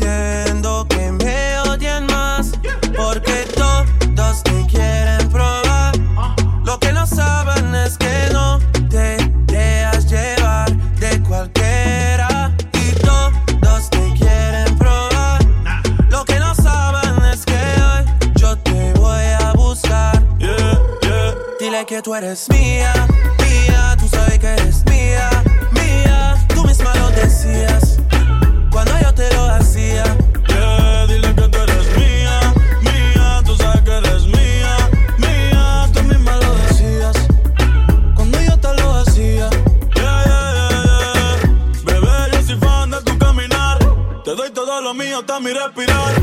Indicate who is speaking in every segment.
Speaker 1: Haciendo que me odien más. Porque todos te quieren probar. Lo que no saben es que no te dejas llevar de cualquiera. Y todos te quieren probar. Lo que no saben es que hoy yo te voy a buscar. Dile que tú eres mía, mía, tú sabes que eres mía, mía. Tú misma lo decías lo
Speaker 2: mío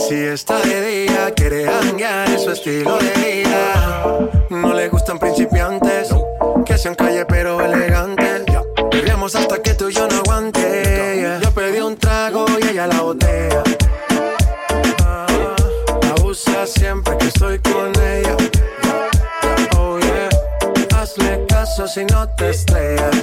Speaker 3: si está de día, quiere hanguear en su estilo de vida. No le gustan principiantes, que sean calle pero elegantes. Bebíamos hasta que tú y yo no aguante. Yo pedí un trago y ella la botella. Ah, Abusa siempre que estoy con ella. Oh yeah, hazle caso si no te estrellas.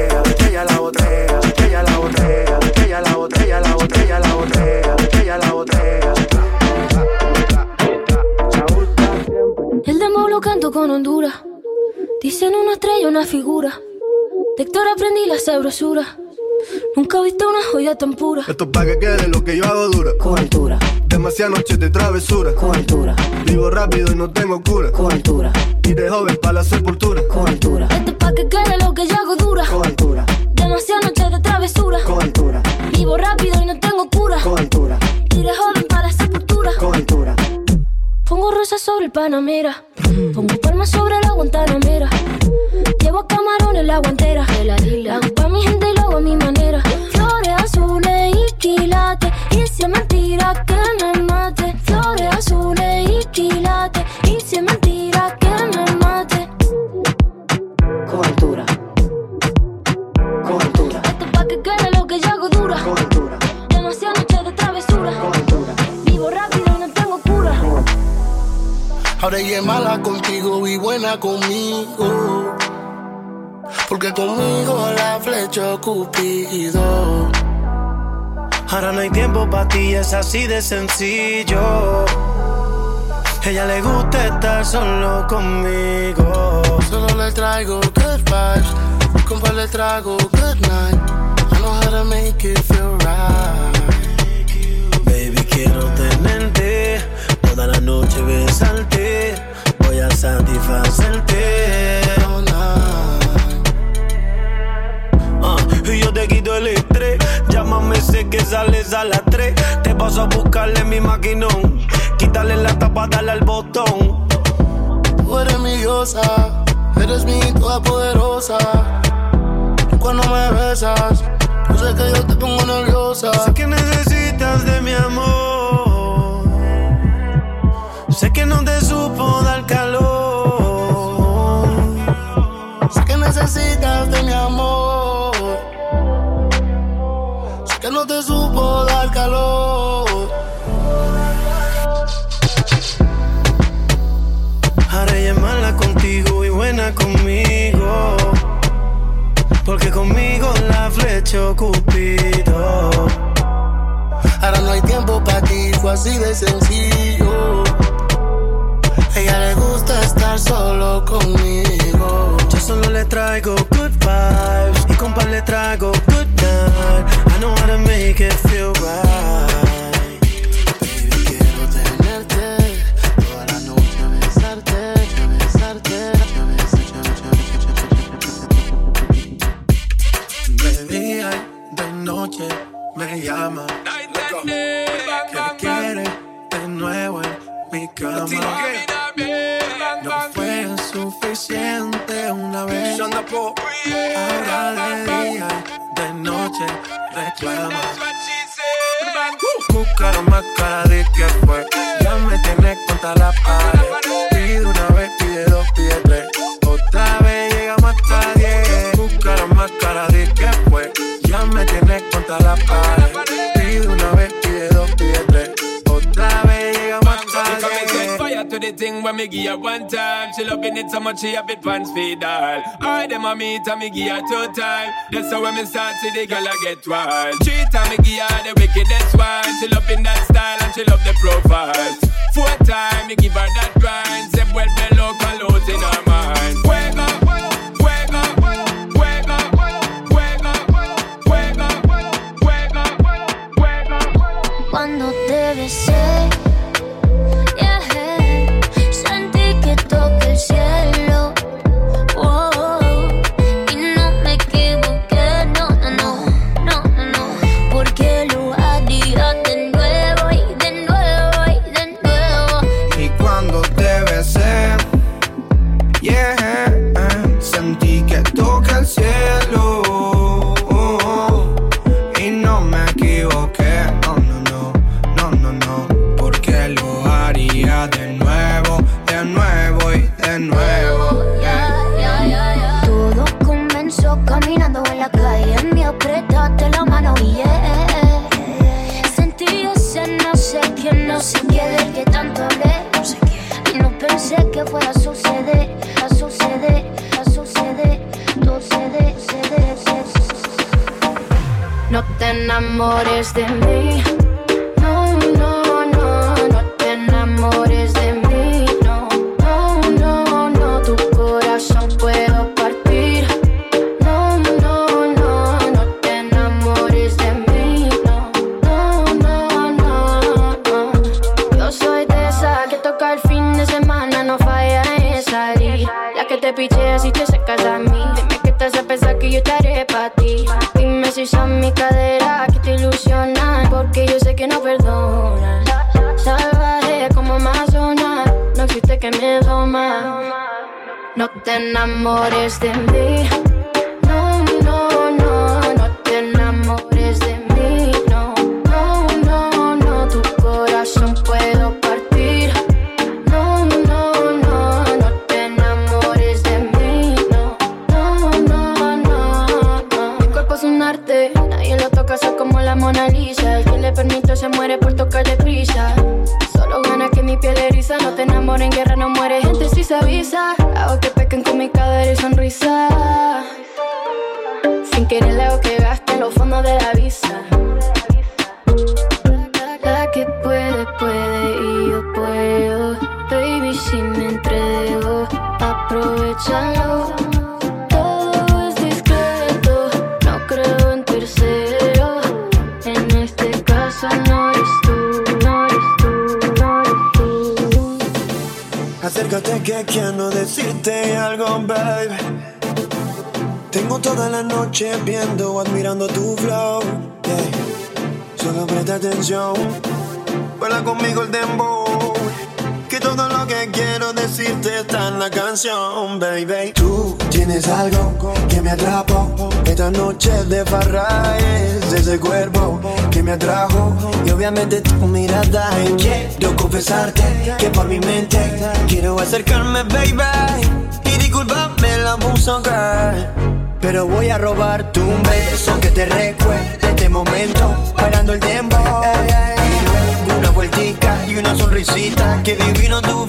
Speaker 3: ella la botella, la botella, la botella, ella la botella.
Speaker 4: El demo lo canto con Honduras. Dicen una estrella, una figura. De Héctor aprendí la sabrosura. Nunca he visto una joya tan pura.
Speaker 5: Esto es pa' que quede lo que yo hago dura.
Speaker 4: Con altura,
Speaker 5: Demasiadas noches de travesura.
Speaker 4: con altura,
Speaker 5: Vivo rápido y no tengo cura.
Speaker 4: con altura,
Speaker 5: Y de joven para la sepultura.
Speaker 4: con altura. Esto es pa' que quede lo que yo hago dura.
Speaker 3: Con altura,
Speaker 4: Demasiadas noches de travesura.
Speaker 3: con altura,
Speaker 4: Vivo rápido y no tengo cura.
Speaker 3: con altura,
Speaker 4: Y de joven para la sepultura.
Speaker 3: con altura.
Speaker 4: Pongo rosas sobre el Panamera. Pongo palmas sobre la Guantanamera. Llevo camarones en la guantera. Hago pa' mi gente y lo hago a mi manera. Flores azules y quilates. Y si es
Speaker 6: Ahora ella es mala contigo y buena conmigo. Porque conmigo la flecha Cupido.
Speaker 1: Ahora no hay tiempo para ti, es así de sencillo. Ella le gusta estar solo conmigo.
Speaker 6: Solo le traigo good vibes. Compa le traigo good night. I know how to make it feel right.
Speaker 1: Baby, quiero tenerte toda la noche besarte. Voy a satisfacerte. Ah, y yo te quito el estrés. Llámame, sé que sales a las 3. Te paso a buscarle mi maquinón. Quítale la tapa, dale al botón.
Speaker 6: Tú eres mi diosa. Eres mi toda poderosa. Cuando me besas. Yo sé que yo te pongo nerviosa.
Speaker 1: Sé que necesitas de mi amor. Sé que no te supo dar calor.
Speaker 6: Sé que necesitas de mi amor. Sé que no te supo dar calor.
Speaker 1: Es mala contigo y buena conmigo. Porque conmigo la flechó Cupido.
Speaker 6: Ahora no hay tiempo para ti, fue así de sencillo. Ella le gusta estar solo conmigo.
Speaker 1: Yo solo le traigo good vibes y compa le traigo good
Speaker 7: make it feel right.
Speaker 6: Baby, quiero tenerte toda la noche, besarte, besarte,
Speaker 3: De día y de noche me llama. Que quiere de nuevo en mi cama. No fue suficiente una vez. Ahora de día de noche reclama. Buscaron más cara de que fue. Me
Speaker 8: give her one time. She loving it so much she have it pants feed all. I them a meet and me give her two time. That's how when me start see the girl I get wild. Three time me give her the wickedest one. She loving that style and she love the profile. Four time me give her that grind. Say well below load in her mind. Up.
Speaker 9: Cuando te besé, No
Speaker 10: te
Speaker 9: enamores de mí. No, no, no, no te enamores de mí. No, no, no, no, tu corazón puedo partir. No, no, no, no te enamores de mí. No, no, no, no, no. Yo soy de esa que toca el fin de semana, no falla en salir. La que te pichea si te secas a mí. Dime que te hace pensar que yo estaré para ti. Dime si son mi cadera que te ilusionan, porque yo sé que no perdonan. Salvaje como Amazonas, no existe que me doma. No te enamores de mí. Se avisa. Hago que pequen con mi cadera y sonrisa. Sin querer le hago que gaste en los fondos de la visa. La que puede, puede y yo puedo. Baby, si me entrego, aprovechalo. Todo es discreto, no creo en tercero. En este caso no eres tú,
Speaker 7: Acércate que quiero decirte algo, baby. Tengo toda la noche viendo, admirando tu flow. Solo presta atención, vuela conmigo el dembow. Que todo lo que quiero decirte está en la canción, baby. Tú tienes algo que me atrapó. Esta noche de farra es ese cuerpo me atrajo. Y obviamente tu mirada. Quiero confesarte que por mi mente quiero acercarme, baby. Y disculpame abuso, girl. Pero voy a robarte un beso que te recuerde este momento, bailando el tiempo. Una vueltica y una sonrisita, que divino tu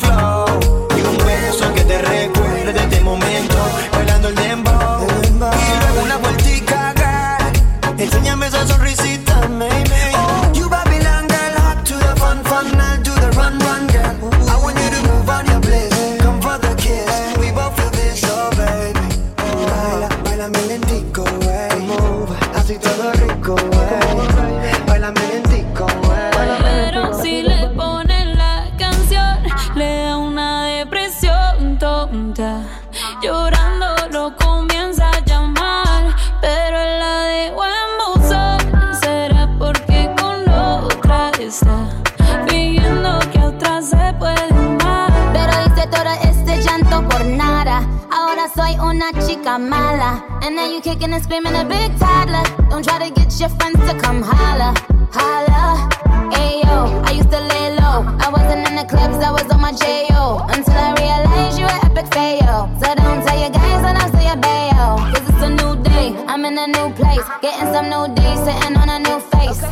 Speaker 7: una
Speaker 11: chica mala. And now you kicking and screaming a big toddler. Don't try to get your friends to come holla, holla. Ayo, I used to lay low. I wasn't in the clubs, I was on my J.O. Until I realized you were epic fail. So don't tell your guys when I say a bayo. Cause it's a new day, I'm in a new place. Getting some new days, sitting on a new face.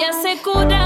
Speaker 12: Ya se cura